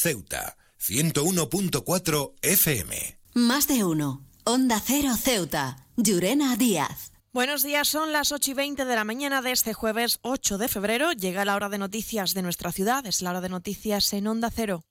Ceuta, 101.4 FM. Más de uno. Onda Cero Ceuta. Llurena Díaz. Buenos días, son las 8 y 20 de la mañana de este jueves 8 de febrero. Llega la hora de noticias de nuestra ciudad, es la hora de noticias en Onda Cero.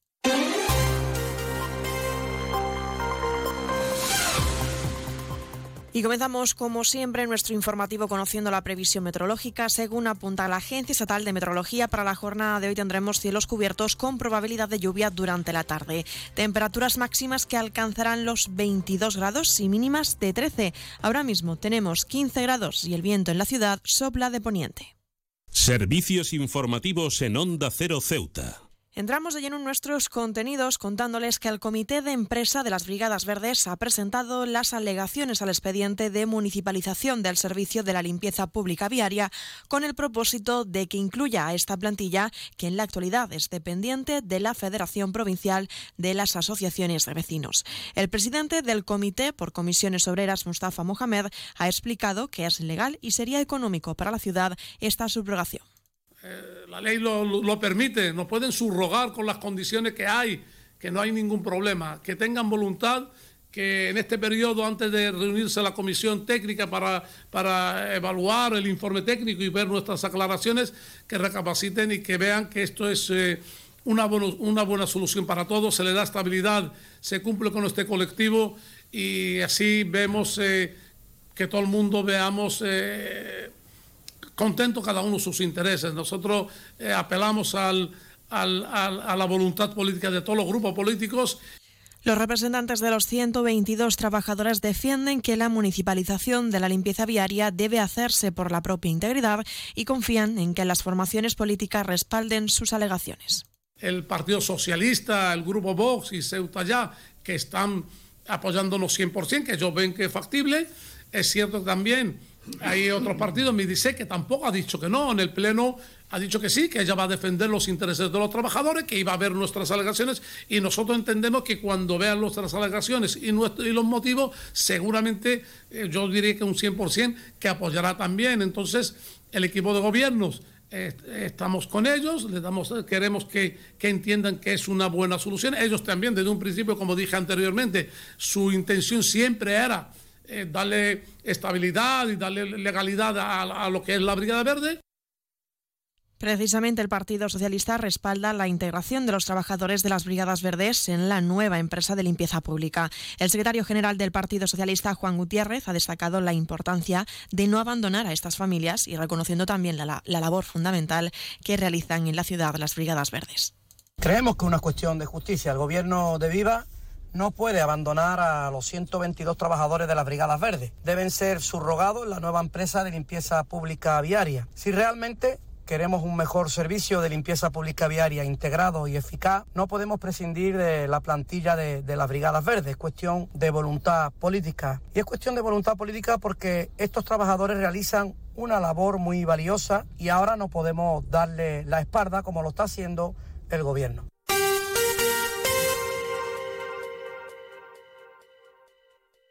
Y comenzamos, como siempre, nuestro informativo conociendo la previsión meteorológica. Según apunta la Agencia Estatal de Meteorología, para la jornada de hoy tendremos cielos cubiertos con probabilidad de lluvia durante la tarde. Temperaturas máximas que alcanzarán los 22 grados y mínimas de 13. Ahora mismo tenemos 15 grados y el viento en la ciudad sopla de poniente. Servicios informativos en Onda Cero Ceuta. Entramos de lleno en nuestros contenidos contándoles que el Comité de Empresa de las Brigadas Verdes ha presentado las alegaciones al expediente de municipalización del servicio de la limpieza pública viaria con el propósito de que incluya a esta plantilla que en la actualidad es dependiente de la Federación Provincial de las Asociaciones de Vecinos. El presidente del Comité por Comisiones Obreras, Mustafa Mohamed, ha explicado que es legal y sería económico para la ciudad esta subrogación. Eh, la ley lo, permite, nos pueden subrogar con las condiciones que hay, que no hay ningún problema, que tengan voluntad, que en este periodo, antes de reunirse la comisión técnica para, para evaluar el informe técnico y ver nuestras aclaraciones, que recapaciten y que vean que esto es eh, una, una buena solución para todos, se le da estabilidad, se cumple con este colectivo y así vemos eh, que todo el mundo veamos contento cada uno sus intereses. Nosotros eh, apelamos al, a la voluntad política de todos los grupos políticos. Los representantes de los 122 trabajadores defienden que la municipalización de la limpieza viaria debe hacerse por la propia integridad y confían en que las formaciones políticas respalden sus alegaciones. El Partido Socialista, el Grupo Vox y Ceuta Ya, que están apoyándonos 100%, que ellos ven que es factible. Es cierto también hay otros partidos, me dice que tampoco ha dicho que no. En el Pleno ha dicho que sí, que ella va a defender los intereses de los trabajadores, que iba a ver nuestras alegaciones y nosotros entendemos que cuando vean nuestras alegaciones y, y los motivos, seguramente eh, yo diría que un 100% que apoyará también. Entonces, el equipo de gobiernos estamos con ellos, les damos, queremos que, que, entiendan que es una buena solución. Ellos también, desde un principio, como dije anteriormente, su intención siempre era eh, darle estabilidad y darle legalidad a, lo que es la Brigada Verde. Precisamente el Partido Socialista respalda la integración de los trabajadores de las Brigadas Verdes en la nueva empresa de limpieza pública. El secretario general del Partido Socialista, Juan Gutiérrez, ha destacado la importancia de no abandonar a estas familias y reconociendo también la, la labor fundamental que realizan en la ciudad las Brigadas Verdes. Creemos que es una cuestión de justicia. El gobierno de Viva no puede abandonar a los 122 trabajadores de las Brigadas Verdes. Deben ser subrogados en la nueva empresa de limpieza pública viaria. Si realmente queremos un mejor servicio de limpieza pública viaria integrado y eficaz, no podemos prescindir de la plantilla de, de, las Brigadas Verdes. Es cuestión de voluntad política. Y es cuestión de voluntad política porque estos trabajadores realizan una labor muy valiosa y ahora no podemos darle la espalda como lo está haciendo el gobierno.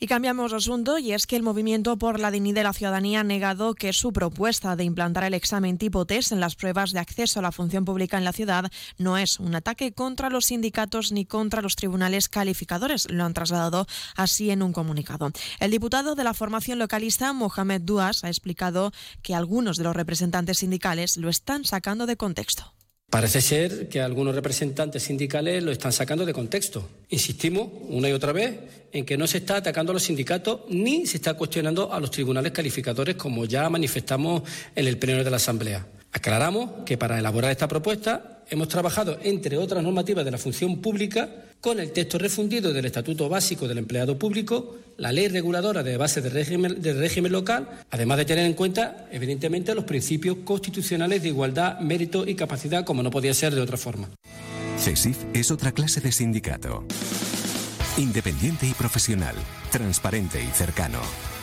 Y cambiamos de asunto y es que el Movimiento por la Dignidad de la Ciudadanía ha negado que su propuesta de implantar el examen tipo test en las pruebas de acceso a la función pública en la ciudad no es un ataque contra los sindicatos ni contra los tribunales calificadores. Lo han trasladado así en un comunicado. El diputado de la formación localista, Mohamed Duas, ha explicado que algunos de los representantes sindicales lo están sacando de contexto. Parece ser que algunos representantes sindicales lo están sacando de contexto. Insistimos una y otra vez en que no se está atacando a los sindicatos ni se está cuestionando a los tribunales calificadores como ya manifestamos en el pleno de la Asamblea. Aclaramos que para elaborar esta propuesta hemos trabajado, entre otras normativas de la función pública, con el texto refundido del Estatuto Básico del Empleado Público, la ley reguladora de base del régimen, régimen local, además de tener en cuenta, evidentemente, los principios constitucionales de igualdad, mérito y capacidad, como no podía ser de otra forma. CESIF es otra clase de sindicato. Independiente y profesional, transparente y cercano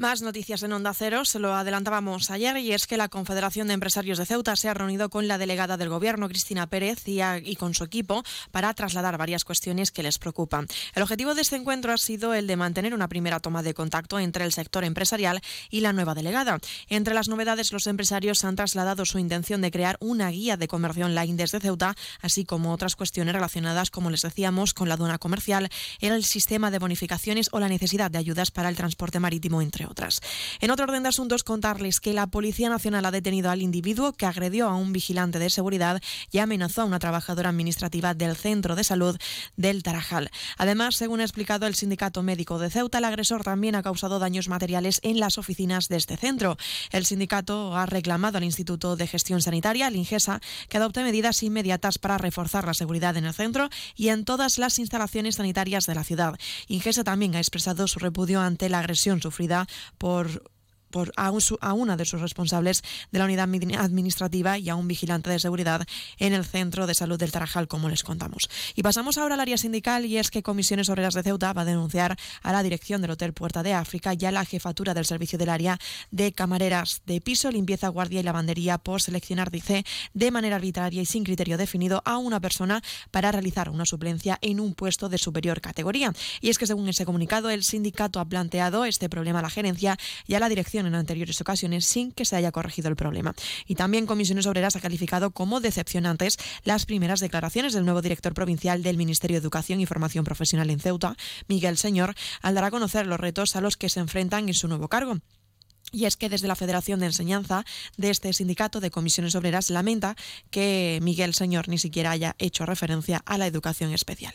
Más noticias en Onda Cero, se lo adelantábamos ayer y es que la Confederación de Empresarios de Ceuta se ha reunido con la delegada del Gobierno, Cristina Pérez, y, y, con su equipo para trasladar varias cuestiones que les preocupan. El objetivo de este encuentro ha sido el de mantener una primera toma de contacto entre el sector empresarial y la nueva delegada. Entre las novedades, los empresarios han trasladado su intención de crear una guía de comercio online desde Ceuta, así como otras cuestiones relacionadas, como les decíamos, con la aduana comercial, el sistema de bonificaciones o la necesidad de ayudas para el transporte marítimo, entre otras. En otro orden de asuntos, contarles que la Policía Nacional ha detenido al individuo que agredió a un vigilante de seguridad y amenazó a una trabajadora administrativa del Centro de Salud del Tarajal. Además, según ha explicado el Sindicato Médico de Ceuta, el agresor también ha causado daños materiales en las oficinas de este centro. El sindicato ha reclamado al Instituto de Gestión Sanitaria, el INGESA, que adopte medidas inmediatas para reforzar la seguridad en el centro y en todas las instalaciones sanitarias de la ciudad. INGESA también ha expresado su repudio ante la agresión sufrida por por a, un, a, una de sus responsables de la unidad administrativa y a un vigilante de seguridad en el centro de salud del Tarajal, como les contamos. Y pasamos ahora al área sindical y es que Comisiones Obreras de Ceuta va a denunciar a la dirección del Hotel Puerta de África y a la jefatura del servicio del área de camareras de piso, limpieza, guardia y lavandería por seleccionar, dice, de manera arbitraria y sin criterio definido a una persona para realizar una suplencia en un puesto de superior categoría. Y es que según ese comunicado, el sindicato ha planteado este problema a la gerencia y a la dirección en anteriores ocasiones sin que se haya corregido el problema. Y también Comisiones Obreras ha calificado como decepcionantes las primeras declaraciones del nuevo director provincial del Ministerio de Educación y Formación Profesional en Ceuta, Miguel Señor, al dar a conocer los retos a los que se enfrentan en su nuevo cargo. Y es que desde la Federación de Enseñanza de este sindicato de comisiones obreras lamenta que Miguel Señor ni siquiera haya hecho referencia a la educación especial.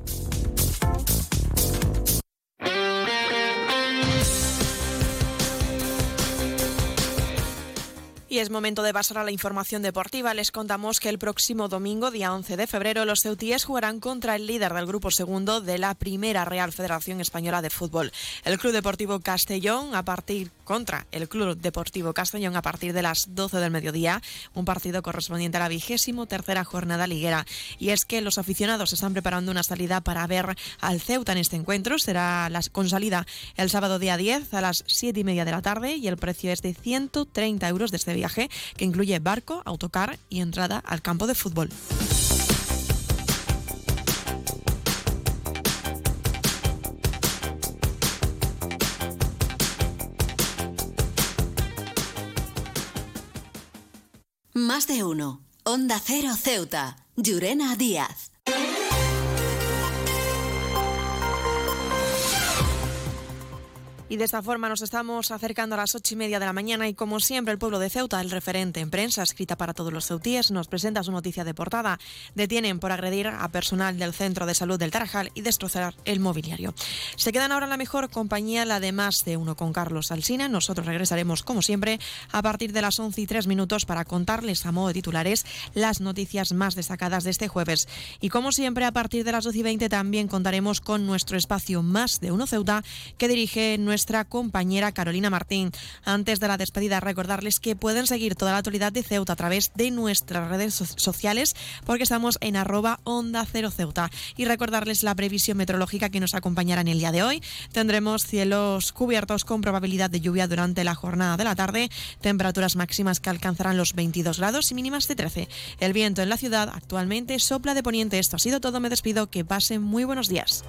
Y es momento de pasar a la información deportiva. Les contamos que el próximo domingo, día 11 de febrero, los ceutíes jugarán contra el líder del grupo segundo de la primera Real Federación Española de Fútbol. El Club Deportivo Castellón a partir contra el Club Deportivo Castellón a partir de las 12 del mediodía, un partido correspondiente a la vigésimo tercera jornada liguera. Y es que los aficionados están preparando una salida para ver al Ceuta en este encuentro. Será la, con salida el sábado día 10 a las 7 y media de la tarde y el precio es de 130 euros de este viaje que incluye barco, autocar y entrada al campo de fútbol. De uno. Onda Cero Ceuta. Llurena Díaz. Y de esta forma nos estamos acercando a las ocho y media de la mañana y como siempre el pueblo de Ceuta, el referente en prensa escrita para todos los ceutíes, nos presenta su noticia de portada. Detienen por agredir a personal del Centro de Salud del Tarajal y destrozar el mobiliario. Se quedan ahora en la mejor compañía, la de más de uno con Carlos Alsina. Nosotros regresaremos como siempre a partir de las once y tres minutos para contarles a modo de titulares las noticias más destacadas de este jueves. Y como siempre a partir de las doce y veinte también contaremos con nuestro espacio más de uno Ceuta que dirige nuestro nuestra compañera Carolina Martín. Antes de la despedida, recordarles que pueden seguir toda la actualidad de Ceuta a través de nuestras redes sociales porque estamos en arroba onda cero Ceuta. Y recordarles la previsión meteorológica que nos acompañará en el día de hoy. Tendremos cielos cubiertos con probabilidad de lluvia durante la jornada de la tarde, temperaturas máximas que alcanzarán los 22 grados y mínimas de 13. El viento en la ciudad actualmente sopla de poniente. Esto ha sido todo. Me despido. Que pasen muy buenos días.